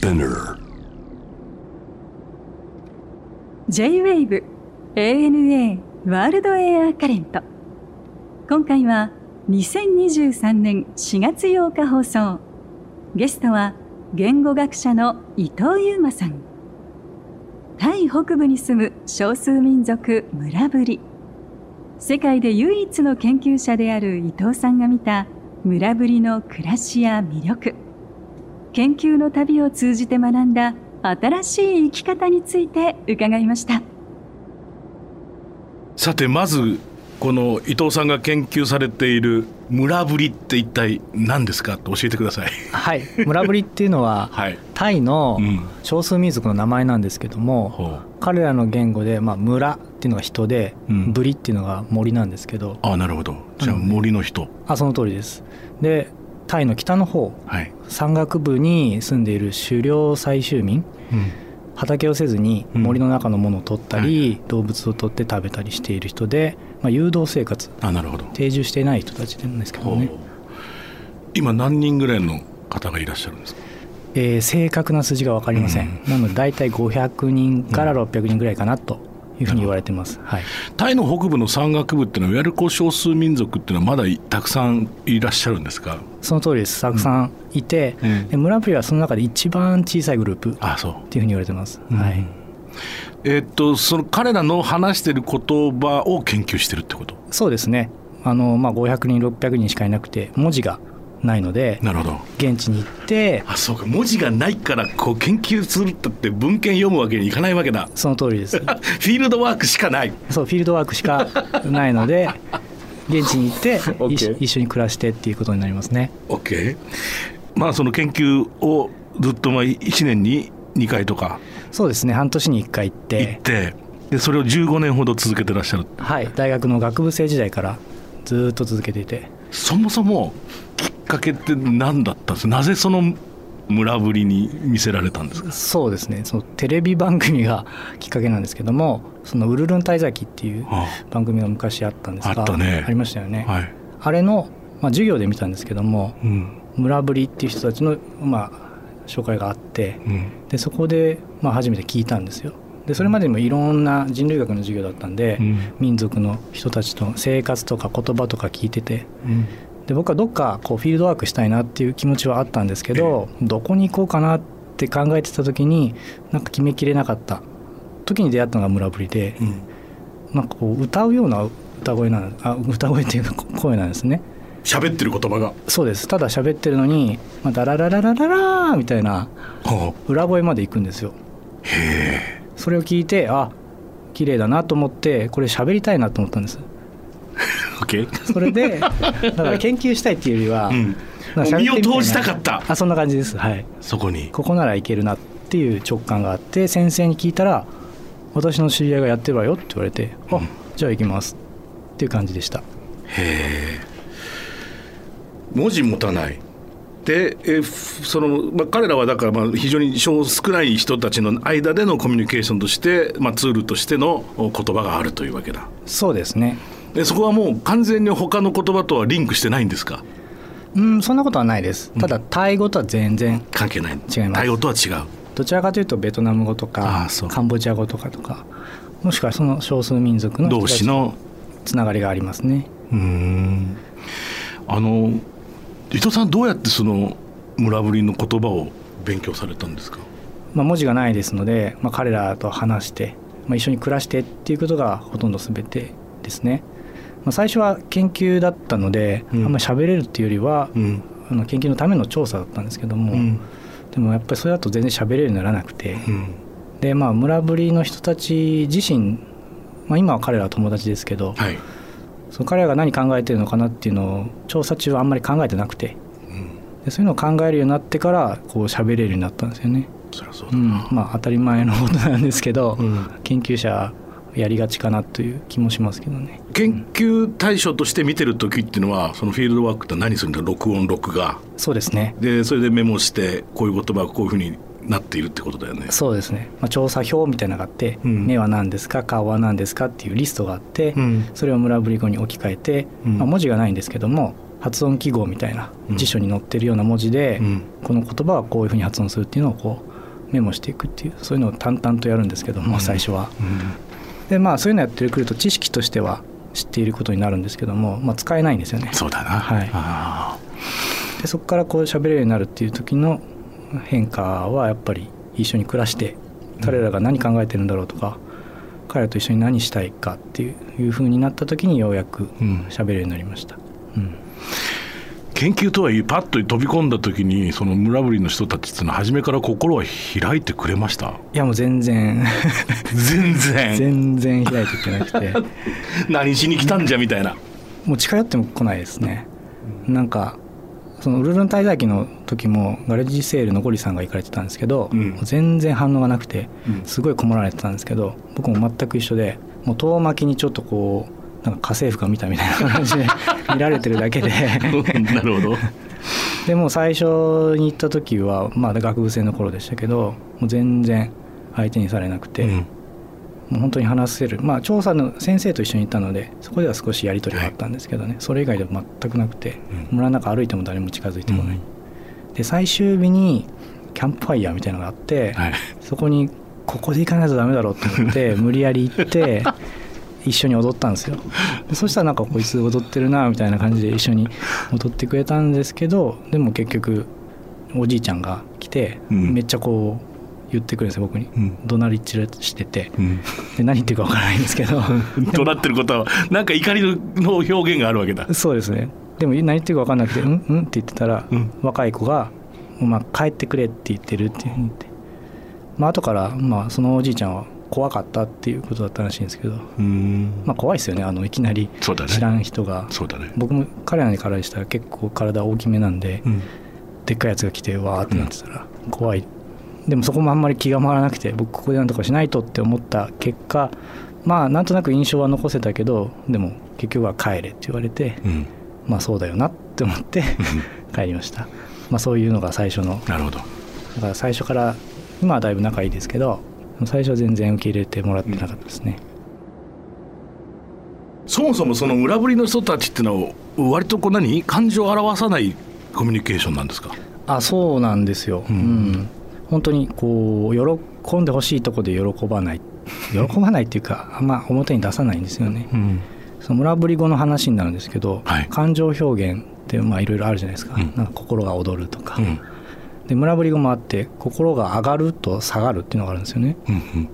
Spinner. J-WAVE ANA ワールドエアカレント今回は2023年4月8日放送。ゲストは言語学者の伊藤優馬さん。タイ北部に住む少数民族村ぶり。世界で唯一の研究者である伊藤さんが見た村ぶりの暮らしや魅力。研究の旅を通じて学んだ新しい生き方について伺いました。さてまずこの伊藤さんが研究されている村ぶりって一体何ですか？と教えてください。はい、村ぶりっていうのは、はい。タイのうん。少数民族の名前なんですけども、ほ彼らの言語で、まあ、村っていうのが人で、うん。ブリっていうのが森なんですけど。ああなるほど。じゃあ森の人。あその通りです。でタイの北の方はい、山岳部に住んでいる狩猟採集民畑をせずにうん。森の中のものを取ったり、はい動物を取って食べたりしている人で、まあ、誘導生活あなるほど、定住していない人たちなんですけどね、今何人ぐらいの方がいらっしゃるんですか？えー正確な数字が分かりません、なので大体500人から600人ぐらいかなというふうに言われてます、はい、タイの北部の山岳部っていうのはいわゆる少数民族っていうのはまだたくさんいらっしゃるんですか？その通りです。たくさんいて、うん。で村プリはその中で一番小さいグループっあそうていうふうに言われてます、はい、えーっとその彼らの話してる言葉を研究してるってこと？そうですね。あの、まあ、500人600人しかいなくて文字がないのでなるほど。現地に行ってあそうか。文字がないからこう研究するったって文献読むわけにいかないわけだ。その通りです。フィールドワークしかない。そうフィールドワークしかないので 現地に行って一緒一緒に暮らしてっていうことになりますね。OK まあその研究をずっとまあ1年に2回とか。そうですね。半年に1回行っ行っててでそれを15年ほど続けてらっしゃる。はい。大学の学部生時代からずっと続けていて。そもそもかけって何だったんですなぜその村ぶりに見せられたんですか？そうですね。そのテレビ番組がきっかけなんですけども「そのウルルン滞在記」っていうあ番組が昔あったんですがあったね。りましたよね、はい、あれの、まあ、授業で見たんですけどもうん。村ぶりっていう人たちの、まあ、紹介があってうん。でそこで、まあ、初めて聞いたんですよ。でそれまでにもいろんな人類学の授業だったんで、うん。民族の人たちと生活とか言葉とか聞いててうんで僕はどっかこうフィールドワークしたいなっていう気持ちはあったんですけど、どこに行こうかなって考えてた時になんか決めきれなかった。時に出会ったのが村ぶりで、うん。なんかこう歌うような歌声なんあ歌声っていうか声なんですね。喋ってる言葉が。そうです。ただ喋ってるのに「まあ、ダララララララー」みたいなは裏声まで行くんですよ。あへえ。それを聞いてあ綺麗だなと思ってこれ喋りたいなと思ったんですそれでだから研究したいっていうよりは、うん。身を投じたなかった。あそんな感じです。はい。そこに。ここならいけるなっていう直感があって先生に聞いたら「私の知り合いがやってるわよ」って言われて「あじゃあ行きます」っていう感じでした。へえ。文字持たない。でえふその、まあ、彼らはだからまあ非常に少少ない人たちの間でのコミュニケーションとして、まあ、ツールとしてのお言葉があるというわけだ。そうですねでそこはもう完全に他の言葉とはリンクしてないんですか？うんそんなことはないです。ただタイ語とは全然関係ない。違います。対応とは違う。どちらかというとベトナム語とあかカンボジア語とかとかもしくはその少数民族の人同士の？つながりがありますね。うーん。あの伊藤さんどうやってその村ぶりの言葉を勉強されたんですか？まあ、文字がないですので、まあ、彼らと話して、まあ、一緒に暮らしてっていうことがほとんど全てですね、まあ、最初は研究だったので、うん。あんまり喋れるっていうよりは、うん。あの研究のための調査だったんですけども、うん。でもやっぱりそれだと全然喋れるようにならなくて、うん。でまあ村ぶりの人たち自身、まあ、今は彼らは友達ですけど、はい。その彼らが何考えてるのかなっていうのを調査中はあんまり考えてなくてでそういうのを考えるようになってからこう喋れるようになったんですよね。そりゃそうだうん。な、まあ当たり前のことなんですけど、うん。研究者やりがちかなという気もしますけどね。研究対象として見てる時っていうのはそのフィールドワークって何するんだ録音録画。そうですね。でそれでメモしてこういう言葉がこういうふうになっているってことだよね。そうですね。まあ、調査表みたいなのがあって、うん。目は何ですか、顔は何ですかっていうリストがあって、うん。それを村ぶり語に置き換えて、うん。まあ、文字がないんですけども、発音記号みたいなうん。辞書に載ってるような文字で、うん。この言葉はこういうふうに発音するっていうのをこうメモしていくっていうそういうのを淡々とやるんですけども最初は。でまあそういうのやってくると知識としては知っていることになるんですけども、まあ、使えないんですよね。そうだな、はい、でそこからこう喋れるようになるっていう時の変化はやっぱり一緒に暮らして彼らが何考えてるんだろうとか、彼らと一緒に何したいかっていういう風になった時にようやく喋れるようになりました。うん研究とはいえパッと飛び込んだ時にその村ぶりの人たちっていうのは初めから心は開いてくれました？いやもう全然。全然？全然開いてくれなくて。何しに来たんじゃみたいな。もう近寄っても来ないですね。なんかそのウルルン滞在期の時もガレージセールのゴリさんが行かれてたんですけど、うん。全然反応がなくてうん。すごい困られてたんですけど僕も全く一緒でもう遠巻きにちょっとこうなんか家政婦が見たみたいな感じで 見られてるだけで。なるほど。でも最初に行った時はまだ学部生の頃でしたけどもう全然相手にされなくて、うん。もう本当に話せる。まあ調査の先生と一緒に行ったのでそこでは少しやり取りがあったんですけどね、それ以外では全くなくて、うん。村の中歩いても誰も近づいてこない、うん。で最終日にキャンプファイヤーみたいなのがあって、はい。そこにここで行かないとダメだろうと思って無理やり行って一緒に踊ったんですよ。でそしたらなんかこいつ踊ってるなみたいな感じで一緒に踊ってくれたんですけどでも結局おじいちゃんが来て、うん。めっちゃこう言ってくるんですよ僕に、うん。怒鳴り散らしてて。うん。で何言ってるかわからないんですけど。となってることはなんか怒りの表現があるわけだ。そうですね。でも何言ってるか分かんなくて「うんうん?」って言ってたら、うん。若い子が「まあ、帰ってくれ」って言ってるって言って、まあ後から、まあ、そのおじいちゃんは怖かったっていうことだったらしいんですけど、うん。まあ、怖いですよね。あのいきなりそうだね。知らん人が、そうだね。僕も彼らにからしたら結構体大きめなんで、うん。でっかいやつが来てわーってなってたら怖い、でもそこもあんまり気が回らなくて僕ここでなんとかしないとって思った結果まあなんとなく印象は残せたけどでも結局は帰れって言われて、うん。まあそうだよなって思って 帰りました、まあ、そういうのが最初の。なるほど。だから最初から今はだいぶ仲いいですけど最初は全然受け入れてもらってなかったですね、そもそもその裏ぶりの人たちっていうのは割とこう何感情を表さないコミュニケーションなんですか？あそうなんですよ、ううん。ん本当にこう喜んでほしいとこで喜ばない。喜ばないっていうかあんま表に出さないんですよね、うん。その村ぶり語の話になるんですけど、はい。感情表現ってまあいろいろあるじゃないですか,、うん。なんか心が躍るとか、うんで村ぶり語もあって心が上がると下がるっていうのがあるんですよね。うん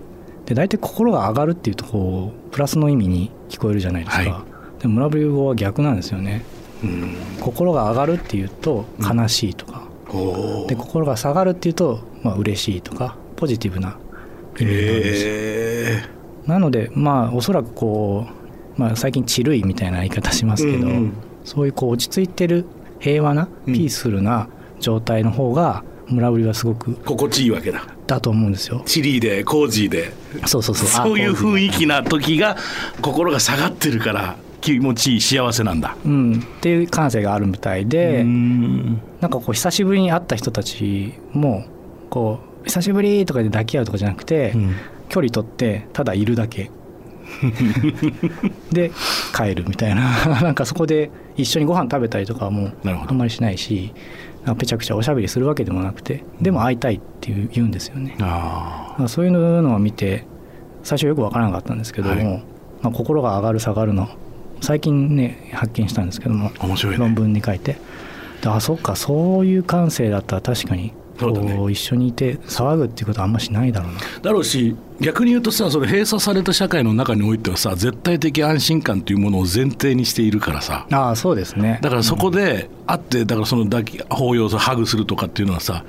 で大体心が上がるっていうとこうプラスの意味に聞こえるじゃないですか、はでも村ぶり語は逆なんですよね。うん。心が上がるっていうと悲しいとか、おー。で心が下がるっていうとまあ嬉しいとかポジティブな意味なんです。へなのでまあおそらくこう、まあ、最近「チルい」みたいな言い方しますけど、うんうん。そういうこう落ち着いてる平和なうん。ピースフルな状態の方が村ぶりはすごく心地いいわけだ。だと思うんですよ。チリでコージーで。そうそうそう。そういう雰囲気気な時が心が下がってるから気持ちいい幸せなんだ。うん。っていう感性があるみたいで、うん。なんかこう久しぶりに会った人たちもこう久しぶりとかで抱き合うとかじゃなくて、距離取ってただいるだけ。で帰るみたいな。なんかそこで一緒にご飯食べたりとかはもあんまりしないしなぺちゃくちゃおしゃべりするわけでもなくてでも会いたいっていう言うんですよね、あまあそういうのを見て最初よく分からなかったんですけども、はい。まあ、心が上がる下がるの最近ね発見したんですけどもあ面白いね。論文に書いて。であそっかそういう感性だったら確かにこう一緒にいて騒ぐっていうことはあんましないだろうな。だろうし逆に言うとさその閉鎖された社会の中においてはさ絶対的安心感というものを前提にしているからさ。ああそうですね。だからそこで会ってだからその抱き抱擁ハグするとかっていうのはさ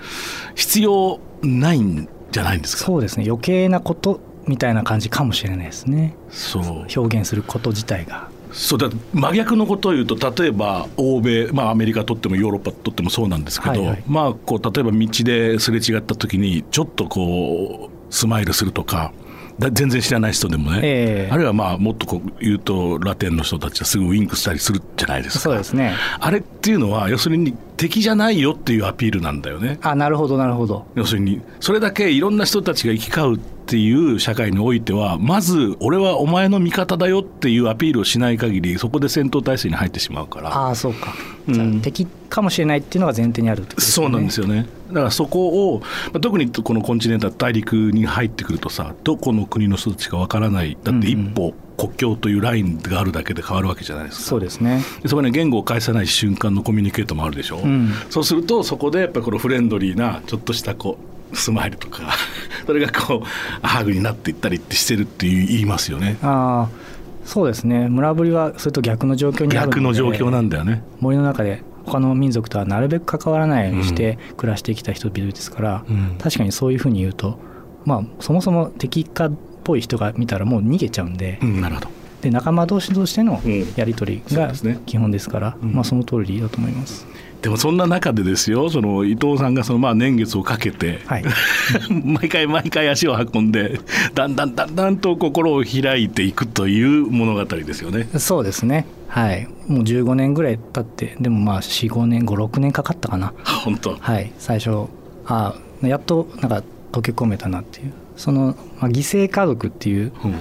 必要ないんじゃないんですか？そうですね。余計なことみたいな感じかもしれないですね。そう。表現すること自体がそうだ真逆のことを言うと例えば欧米、まあ、アメリカとってもヨーロッパとってもそうなんですけど、はいはい。まあこう例えば道ですれ違った時にちょっとこうスマイルするとかだ全然知らない人でもね、ええ。あるいはまあもっとこう言うとラテンの人たちはすぐウインクしたりするじゃないですか。そうですね。あれっていうのは要するに敵じゃないよっていうアピールなんだよね。あなるほどなるほど。要するにそれだけいろんな人たちが行き交うっていう社会においてはまず俺はお前の味方だよっていうアピールをしない限りそこで戦闘態勢に入ってしまうから。ああそうか。うん。敵かもしれないっていうのが前提にある、ね、そうなんですよねだからそこを、まあ、特にこのコンチネンタル大陸に入ってくるとさどこの国の人たちかわからない。だって一歩、国境というラインがあるだけで変わるわけじゃないですか。そうですね。そこに言語を返さない瞬間のコミュニケートもあるでしょ、う。ん、そうするとそこでやっぱりこのフレンドリーなちょっとしたこうスマイルとか それがこうハグになっていったりってしてるって言いますよね。ああそうですね。村ぶりはそれと逆の状況にある逆の状況なんだよね。森の中で他の民族とはなるべく関わらないようにして暮らしてきた人々ですから、うん、確かにそういうふうに言うとまあそもそも敵かぽい人が見たらもう逃げちゃうんで、うん、なるほど。で仲間同士としてのやり取りが基本ですから、うん。ね、まあ、その通りだと思います。でもそんな中でですよその伊藤さんがそのまあ年月をかけて、はい、毎回毎回足を運んでだんだんだんだんと心を開いていくという物語ですよね。そうですね。はい。もう15年ぐらい経ってでもまあ45年56年かかったかな。本当。はい。最初あやっとなんか溶け込めたなっていう。その、まあ、犠牲家族っていう、うん、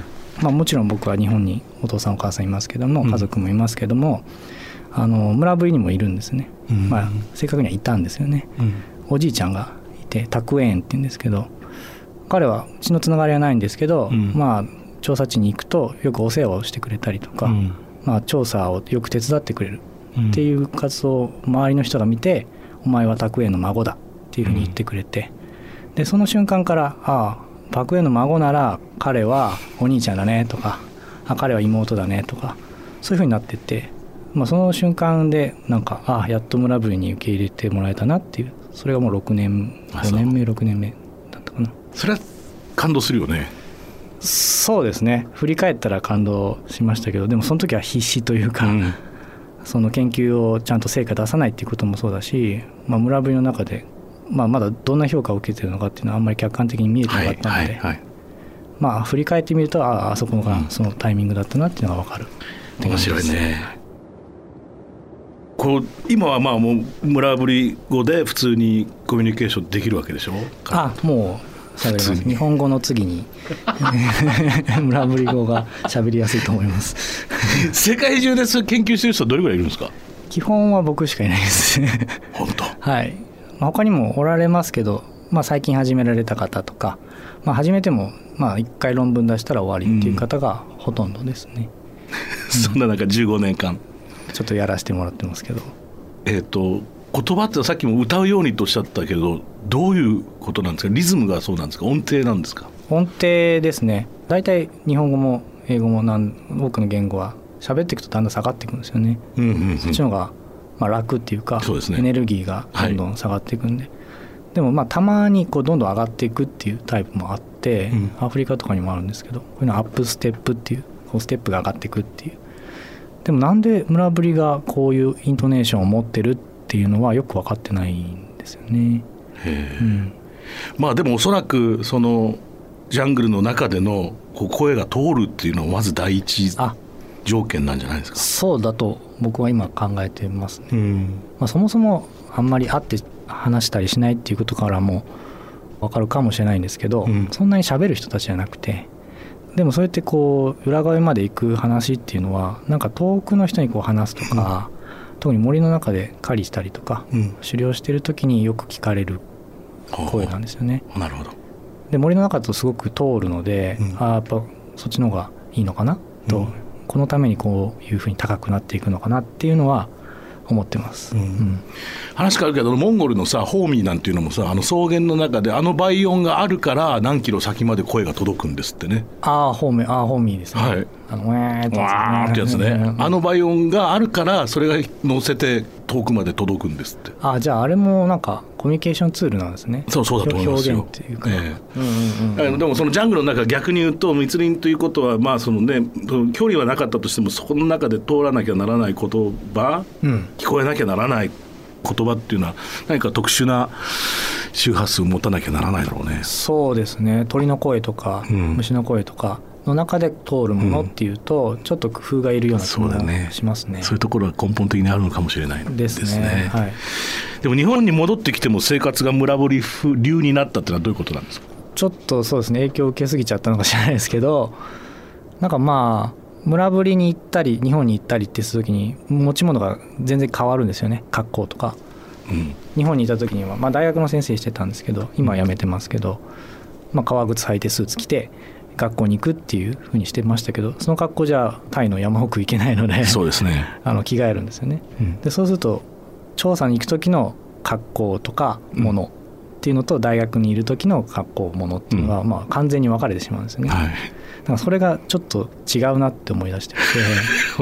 まあ、もちろん僕は日本にお父さんお母さんいますけども家族もいますけども、うん、あの村ぶりにもいるんですね、うん、まあ、正確にはいたんですよね、おじいちゃんがいて拓園って言うんですけど彼は血のつながりはないんですけど、まあ調査地に行くとよくお世話をしてくれたりとか、まあ、調査をよく手伝ってくれるっていう活動を周りの人が見て「お前は拓園の孫だ」っていうふうに言ってくれて、でその瞬間からああパクエの孫なら彼はお兄ちゃんだねとかあ彼は妹だねとかそういうふうになってって、まあ、その瞬間でなんかあやっと村部に受け入れてもらえたなっていうそれがもう6年5年目6年目だったかな。それは感動するよね。そうですね。振り返ったら感動しましたけどでもその時は必死というか、うん、その研究をちゃんと成果出さないっていうこともそうだし、まあ、村ぶりの中でまあ、まだどんな評価を受けてるのかっていうのはあんまり客観的に見えてなかったので、はいはいはい、まあ振り返ってみるとああそこがそのタイミングだったなっていうのが分かる、うん、面白いね。こう今はまあもう村ぶり語で普通にコミュニケーションできるわけでしょ？あもう喋ります。日本語の次に。村ぶり語が喋りやすいと思います。世界中で研究してる人どれぐらいいるんですか？基本は僕しかいないです。本当？はい。まあ、他にもおられますけど、まあ、最近始められた方とか、まあ、始めてもまあ1回論文出したら終わりっていう方がほとんどですね、うん、そんな中15年間ちょっとやらせてもらってますけど。えっ、ー、と言葉ってさっきも歌うようにとおっしゃったけどどういうことなんですか？リズムがそうなんですか？音程なんですか？音程ですね。大体日本語も英語もなん多くの言語は喋っていくとだんだん下がっていくんですよね、うんうんうん、そっちの方がまあ、楽っていうかエネルギーがどんどん下がっていくんで、はい、でもまあたまにこうどんどん上がっていくっていうタイプもあって、うん、アフリカとかにもあるんですけどこういうのアップステップっていうこうステップが上がっていくっていうでもなんで村ぶりがこういうイントネーションを持ってるっていうのはよく分かってないんですよね。うん、まあでもおそらくそのジャングルの中でのこう声が通るっていうのはまず第一条件なんじゃないですか？そうだと僕は今考えてますね、うん、まあ、そもそもあんまり会って話したりしないっていうことからも分かるかもしれないんですけど、うん、そんなに喋る人たちじゃなくてでもそうやってこう裏側まで行く話っていうのはなんか遠くの人にこう話すとか、うん、特に森の中で狩りしたりとか、狩猟してる時によく聞かれる声なんですよね。なるほど。で森の中だとすごく通るので、ああやっぱそっちの方がいいのかな？と。このためにこういうふうに高くなっていくのかな？っていうのは思ってます、うん。うん、話変わるけどモンゴルのさホーミーなんていうのもさあの草原の中であの倍音があるから何キロ先まで声が届くんですってね。ああホーミーああホーミーですね。はいあのウェーってやつね、ね、あの倍音があるからそれが乗せて遠くまで届くんですって。あじゃああれもなんかコミュニケーションツールなんですね。そうそうだと思いますよ。っていうか、ええ。でもそのジャングルの中逆に言うと密林ということはまあそのね距離はなかったとしてもそこの中で通らなきゃならない言葉、うん、聞こえなきゃならない言葉っていうのは何か特殊な周波数を持たなきゃならないだろうね。そうですね。鳥の声とか、うん、虫の声とかの中で通るものっていうと、うん、ちょっと工夫がいるような気がしますね、ね、そういうところが根本的にあるのかもしれないですね。ね、はい、でも日本に戻ってきても生活が村堀流になったっていうのはどういうことなんですか？ちょっとそうですね影響を受けすぎちゃったのかもしれないですけどなんかまあ村ぶりに行ったり日本に行ったりってする時に持ち物が全然変わるんですよね。格好とか。うん。日本にいた時には、まあ、大学の先生してたんですけど今は辞めてますけど、まあ、革靴履いてスーツ着て学校に行くっていうふうにしてましたけどその格好じゃタイの山奥行けないのでそうですね、あの着替えるんですよね。うん。でそうすると調査に行く時の格好とかものっていうのと大学にいる時の格好ものっていうのが、まあ、完全に分かれてしまうんですよね、はい。だからそれがちょっと違うなって思い出して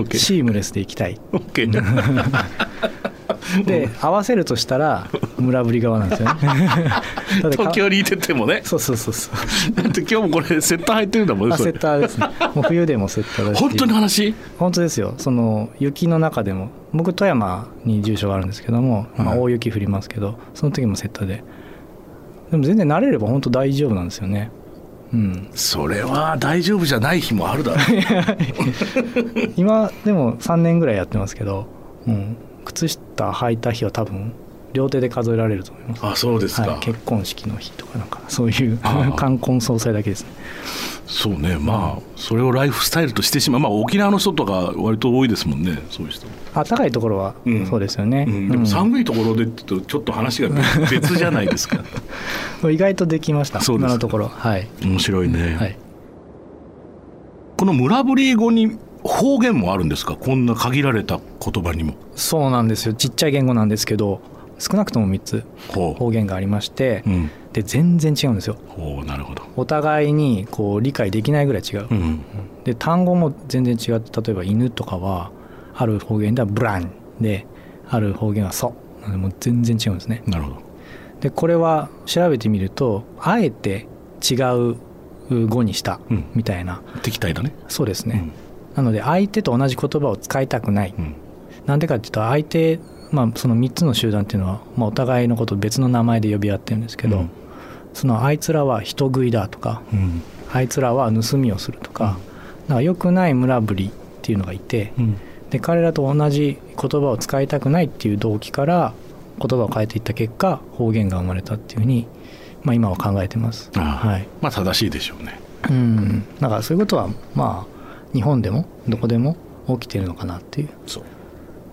て シームレスで行きたい。OK で合わせるとしたら村ぶり側なんですよね。東京にいててもね。そうそうそうそう。だって今日もこれセッター入ってるんだもんねあセッターですね。もう冬でもセッターだし。本当に話？本当ですよ。その雪の中でも僕富山に住所があるんですけども、まあ、はい。大雪降りますけどその時もセッターででも全然慣れれば本当大丈夫なんですよね。うん。それは大丈夫じゃない日もあるだろう。今でも3年ぐらいやってますけど、うん、靴下履いた日は多分両手で数えられると思います。あそうですか、はい、結婚式の日とかなんかそういう 冠婚葬祭だけですね。そうね。まあそれをライフスタイルとしてしまう。まあ沖縄の人とか割と多いですもんね。そういう人。あ高いところはうん。そうですよね、うん、でうん。も寒いところでってちょっと話が別じゃないですか。意外とできました。そうです今のところ。はい、面白いね、はい、この村ぶり語に方言もあるんですか？こんな限られた言葉にも。そうなんですよ。ちっちゃい言語なんですけど少なくとも3つほ方言がありまして、う、うん、で全然違うんですよ。なるほど。お互いにこう理解できないぐらい違う、うんで単語も全然違って例えば犬とかはある方言ではブランである方言はソもう全然違うんですね。なるほど。でこれは調べてみるとあえて違う語にしたうん。みたいな、敵対だね。そうですね、なので相手と同じ言葉を使いたくない、うん。なんでかっていうと相手、まあ、その3つの集団っていうのは、まあ、お互いのことを別の名前で呼び合ってるんですけど、うん。そのあいつらは人食いだとかうん。あいつらは盗みをするとか,、なんか良くない村ぶりっていうのがいてうん。で彼らと同じ言葉を使いたくないっていう動機から言葉を変えていった結果方言が生まれたっていうふうに、まあ、今は考えてます。はい。まあ正しいでしょうね。うん、だからそういうことはまあ日本でもどこでも起きてるのかなっていう。そう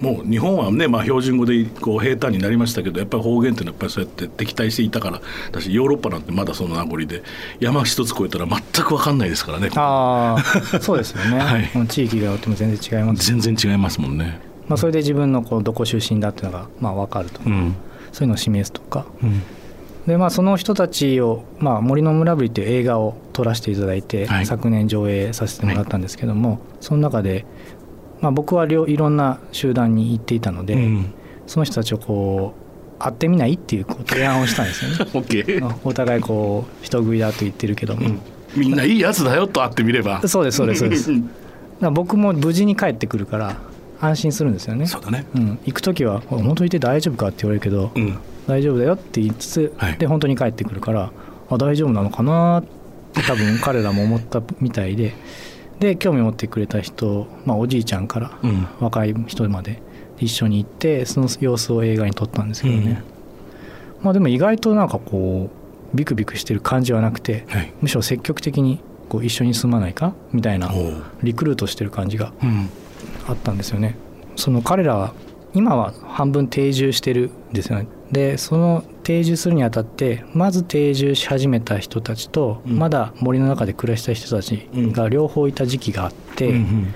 もう日本はね、まあ、標準語でこう平坦になりましたけどやっぱり方言っていうのはやっぱりそうやって敵対していたからだしヨーロッパなんてまだその名残で山一つ越えたら全く分かんないですからね。ああそうですよね、はい。地域がよっても全然違います、全然違いますもんね。まあ、それで自分のこうどこ出身だっていうのがまあ分かると、う。ん。そういうのを示すとか。うん。でまあその人たちを「まあ、森の村ぶり」っていう映画を撮らせていただいて、はい。昨年上映させてもらったんですけども、その中で、まあ、僕は両いろんな集団に行っていたので、うん。その人たちをこう会ってみないっていう提案をしたんですよね。お互いこう人食いだと言ってるけども、うん。みんないいやつだよと会ってみれば。そうですそうですそうです。僕も無事に帰ってくるから安心するんですよね。そうだね。うん、行く時は「本当にいて大丈夫か?」って言われるけど、うん。大丈夫だよって言いつつ、はい。で本当に帰ってくるからあ大丈夫なのかなって多分彼らも思ったみたいでで興味持ってくれた人、まあ、おじいちゃんからうん。若い人まで一緒に行ってその様子を映画に撮ったんですけどね、まあでも意外となんかこうビクビクしてる感じはなくてはい。むしろ積極的にこう一緒に住まないか？みたいなリクルートしてる感じがうん。あったんですよね。その彼らは今は半分定住してるんですよねでその定住するにあたってまず定住し始めた人たちと、うん。まだ森の中で暮らした人たちが両方いた時期があって、うん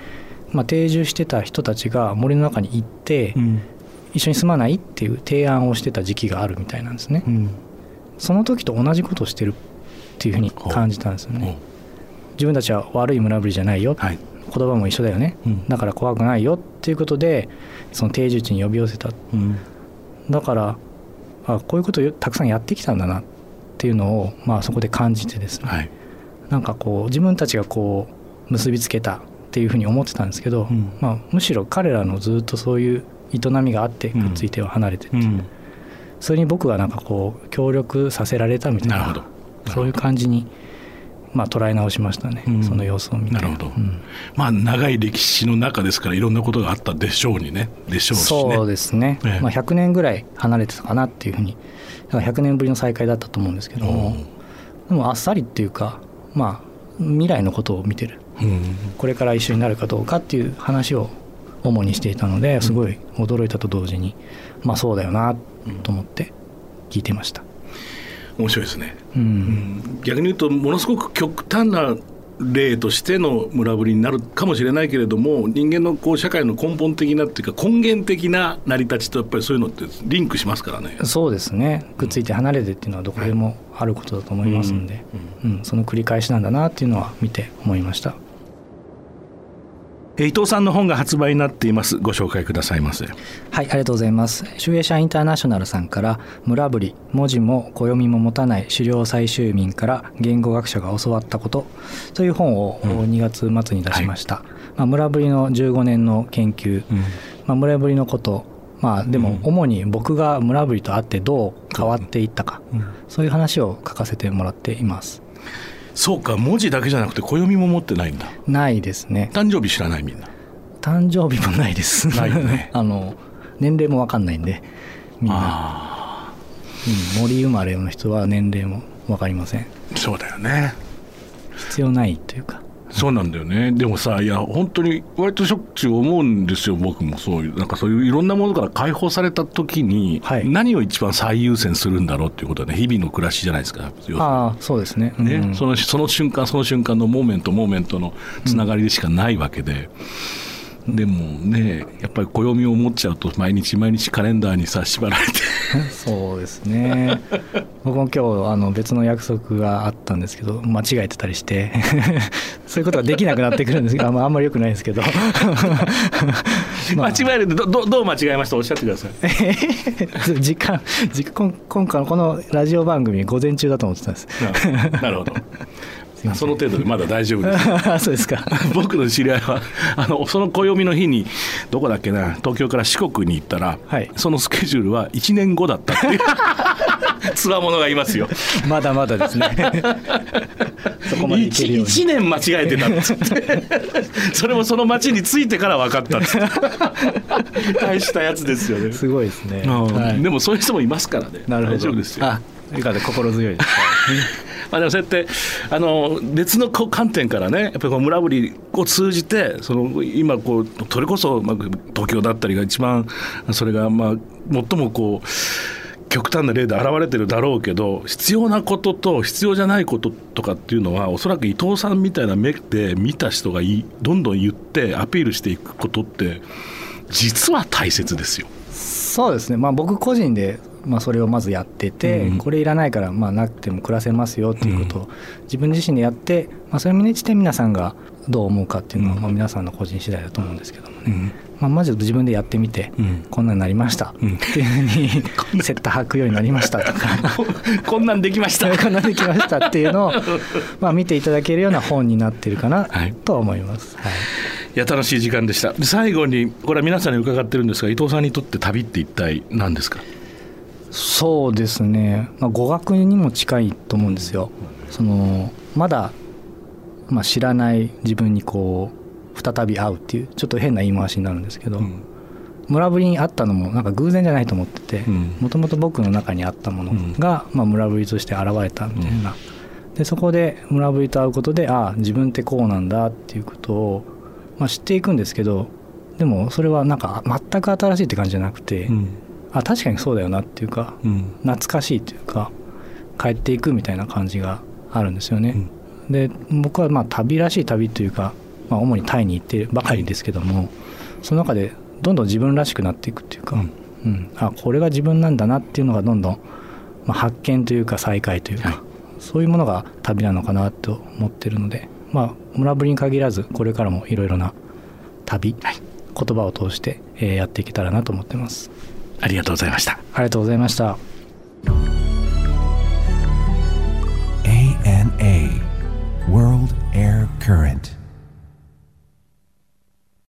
まあ、定住してた人たちが森の中に行って、うん。一緒に住まないっていう提案をしてた時期があるみたいなんですね、うん。その時と同じことをしてるっていうふうに感じたんですよね。自分たちは悪い村ぶりじゃないよ。はい。言葉も一緒だよね、うん。だから怖くないよっていうことでその定住地に呼び寄せた。うん。だからあこういうことをたくさんやってきたんだなっていうのを、まあ、そこで感じてですね、はい。なんかこう自分たちがこう結びつけたっていうふうに思ってたんですけど、うん。まあ、むしろ彼らのずっとそういう営みがあってくっついては離れてって、う。ん。それに僕がなんかこう協力させられたみたいなそういう感じに、まあ、捉え直しましたね、うん。その様子を見て。なるほど。うん。まあ長い歴史の中ですからいろんなことがあったでしょうにね。でしょうしね。そうですね、ええ。まあ、100年ぐらい離れてたかなっていうふうにだから100年ぶりの再会だったと思うんですけども。でもあっさりっていうかまあ未来のことを見てる。うん。これから一緒になるかどうかっていう話を主にしていたのですごい驚いたと同時に、まあそうだよなと思って聞いてました。面白いですね、うん。逆に言うとものすごく極端な例としての村ぶりになるかもしれないけれども人間のこう社会の根本的なっていうか根源的な成り立ちとやっぱりそういうのってリンクしますからね。そうですね。くっついて離れてっていうのはどこでもあることだと思いますんで、うん。その繰り返しなんだなっていうのは見て思いました。え伊藤さんの本が発売になっています。ご紹介くださいませ。はいありがとうございます。集英社インターナショナルさんから村ぶり文字も暦も持たない狩猟採集民から言語学者が教わったことという本を2月末に出しました、まあ、村ぶりの15年の研究、まあ、村ぶりのことまあでも主に僕が村ぶりと会ってどう変わっていったか、そういう話を書かせてもらっていますそうか文字だけじゃなくて暦も持ってないんだ。ないですね。誕生日知らないみんな。誕生日もないです。ないよね。あの年齢も分かんないんでみんな、あうん、森生まれの人は年齢も分かりません。あそうだよね。必要ないというかそうなんだよね。でもさいや本当に割としょっちゅう思うんですよ僕も。そういうなんかそういういろんなものから解放された時に、はい。何を一番最優先するんだろうっていうことはね日々の暮らしじゃないですか。ああそうですね。ねうん。そのその瞬間その瞬間のモーメントモーメントのつながりでしかないわけで、でもねやっぱり暦を持っちゃうと毎日毎日カレンダーにさ縛られて。そうですね。僕も今日あの別の約束があったんですけど間違えてたりして。そういうことができなくなってくるんですけどあんまあんまりよくないですけど。まあ。間違えるどどどう間違えました？おっしゃってください。時間時間今今回のこのラジオ番組午前中だと思ってたんです。ななるほどその程度でまだ大丈夫です。あ そうですか。僕の知り合いはあのその暦の日にどこだっけな東京から四国に行ったら、はい。そのスケジュールは1年後だったっていう。つわものがいますよ。まだまだですね。そこまでいけるように。1, 年間違えてたっつって。それもその町に着いてから分かったっつって。大したやつですよね、すごいですね、うん。はい。でもそういう人もいますからね。なるほど。大丈夫ですよ。あよかった心強いですまあ、でもそうやってあの別の観点からねやっぱりこう村ぶりを通じてその今こうそれこそ、まあ、東京だったりが一番それがまあ最もこう極端な例で現れてるだろうけど必要なことと必要じゃないこととかっていうのはおそらく伊藤さんみたいな目で見た人がいどんどん言ってアピールしていくことって実は大切ですよ。そうですねまあ僕個人で、まあ、それをまずやってて、うん。これいらないから、まあ、なくても暮らせますよっていうことを自分自身でやって、まあ、それを見にして皆さんがどう思うかっていうのは、うん。まあ、皆さんの個人次第だと思うんですけどもね、うん。まあ、まず自分でやってみて、うん。こんなになりました、うん。っていうふうにセット吐くようになりましたとか。こんなんできました。こんなにできましたっていうのを、まあ、見ていただけるような本になってるかなはい。とは思います。はい。いや楽しい時間でした。で最後にこれは皆さんに伺ってるんですが伊藤さんにとって旅って一体何ですか？そうですね、まあ、語学にも近いと思うんですよ。そのまだ、まあ、知らない自分にこう再び会うっていうちょっと変な言い回しになるんですけど、うん。村ぶりにあったのもなんか偶然じゃないと思っててうん。もともと僕の中にあったものが、まあ、村ぶりとして現れたみたいな、でそこで村ぶりと会うことでああ自分ってこうなんだっていうことを、まあ、知っていくんですけどでもそれはなんか全く新しいって感じじゃなくて、うんあ確かにそうだよなっていうかうん。懐かしいというか帰っていくみたいな感じがあるんですよね。で僕はまあ旅らしい旅というか、まあ、主にタイに行ってばかりですけども、その中でどんどん自分らしくなっていくっていうか、うん。うん。あこれが自分なんだなっていうのがどんどん、まあ、発見というか再会というか、はい。そういうものが旅なのかなと思ってるので、まあ、村ぶりに限らずこれからもいろいろな旅、言葉を通して、えーやっていけたらなと思ってます。ありがとうございました。ありがとうございました。ANA